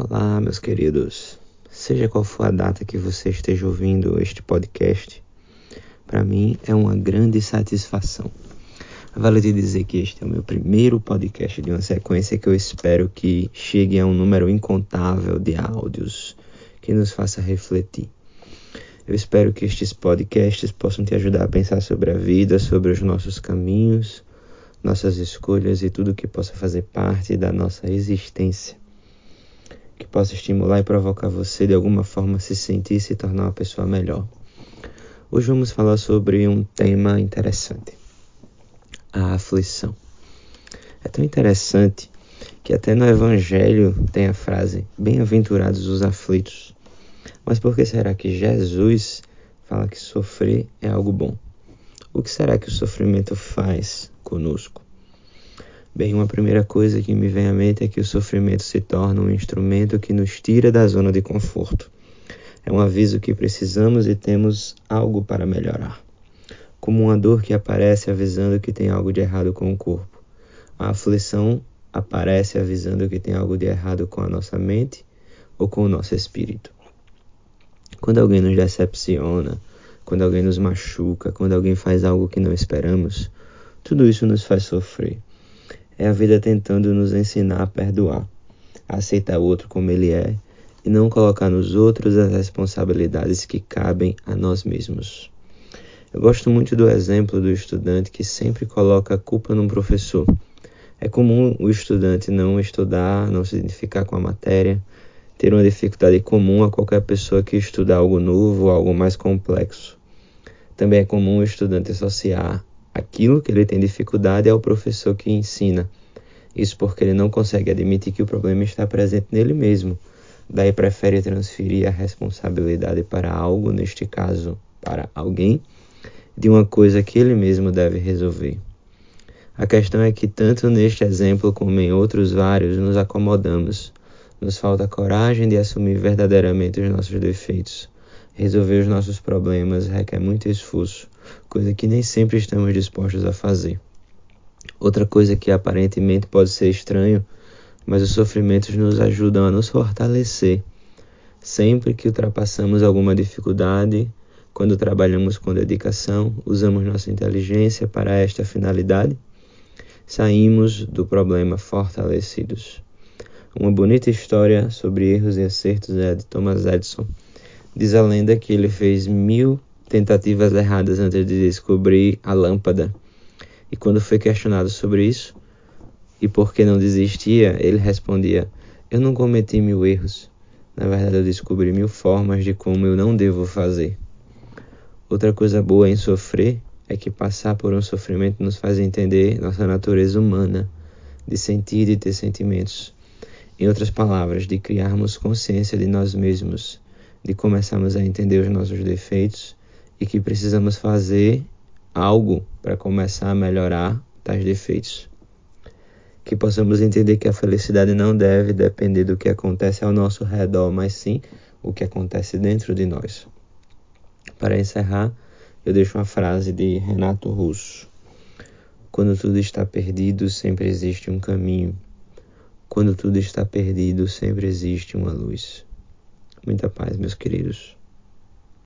Olá, meus queridos. Seja qual for a data que você esteja ouvindo este podcast, para mim é uma grande satisfação. Vale dizer que este é o meu primeiro podcast de uma sequência que eu espero que chegue a um número incontável de áudios que nos faça refletir. Eu espero que estes podcasts possam te ajudar a pensar sobre a vida, sobre os nossos caminhos, nossas escolhas e tudo que possa fazer parte da nossa existência que possa estimular e provocar você de alguma forma a se sentir e se tornar uma pessoa melhor. Hoje vamos falar sobre um tema interessante: a aflição. É tão interessante que até no Evangelho tem a frase: Bem-aventurados os aflitos. Mas por que será que Jesus fala que sofrer é algo bom? O que será que o sofrimento faz conosco? Bem, uma primeira coisa que me vem à mente é que o sofrimento se torna um instrumento que nos tira da zona de conforto. É um aviso que precisamos e temos algo para melhorar. Como uma dor que aparece avisando que tem algo de errado com o corpo. A aflição aparece avisando que tem algo de errado com a nossa mente ou com o nosso espírito. Quando alguém nos decepciona, quando alguém nos machuca, quando alguém faz algo que não esperamos, tudo isso nos faz sofrer. É a vida tentando nos ensinar a perdoar, a aceitar o outro como ele é e não colocar nos outros as responsabilidades que cabem a nós mesmos. Eu gosto muito do exemplo do estudante que sempre coloca a culpa num professor. É comum o estudante não estudar, não se identificar com a matéria, ter uma dificuldade comum a qualquer pessoa que estuda algo novo, algo mais complexo. Também é comum o estudante associar aquilo que ele tem dificuldade é o professor que ensina. Isso porque ele não consegue admitir que o problema está presente nele mesmo. Daí prefere transferir a responsabilidade para algo, neste caso, para alguém, de uma coisa que ele mesmo deve resolver. A questão é que, tanto neste exemplo como em outros vários, nos acomodamos. Nos falta coragem de assumir verdadeiramente os nossos defeitos. Resolver os nossos problemas requer muito esforço coisa que nem sempre estamos dispostos a fazer. Outra coisa que aparentemente pode ser estranho, mas os sofrimentos nos ajudam a nos fortalecer. Sempre que ultrapassamos alguma dificuldade, quando trabalhamos com dedicação, usamos nossa inteligência para esta finalidade, saímos do problema fortalecidos. Uma bonita história sobre erros e acertos é de Thomas Edison. Diz a lenda que ele fez mil tentativas erradas antes de descobrir a lâmpada. E quando foi questionado sobre isso e por que não desistia, ele respondia: Eu não cometi mil erros. Na verdade, eu descobri mil formas de como eu não devo fazer. Outra coisa boa em sofrer é que passar por um sofrimento nos faz entender nossa natureza humana, de sentir e ter sentimentos. Em outras palavras, de criarmos consciência de nós mesmos, de começarmos a entender os nossos defeitos e que precisamos fazer algo para começar a melhorar tais defeitos. Que possamos entender que a felicidade não deve depender do que acontece ao nosso redor, mas sim o que acontece dentro de nós. Para encerrar, eu deixo uma frase de Renato Russo. Quando tudo está perdido, sempre existe um caminho. Quando tudo está perdido, sempre existe uma luz. Muita paz, meus queridos.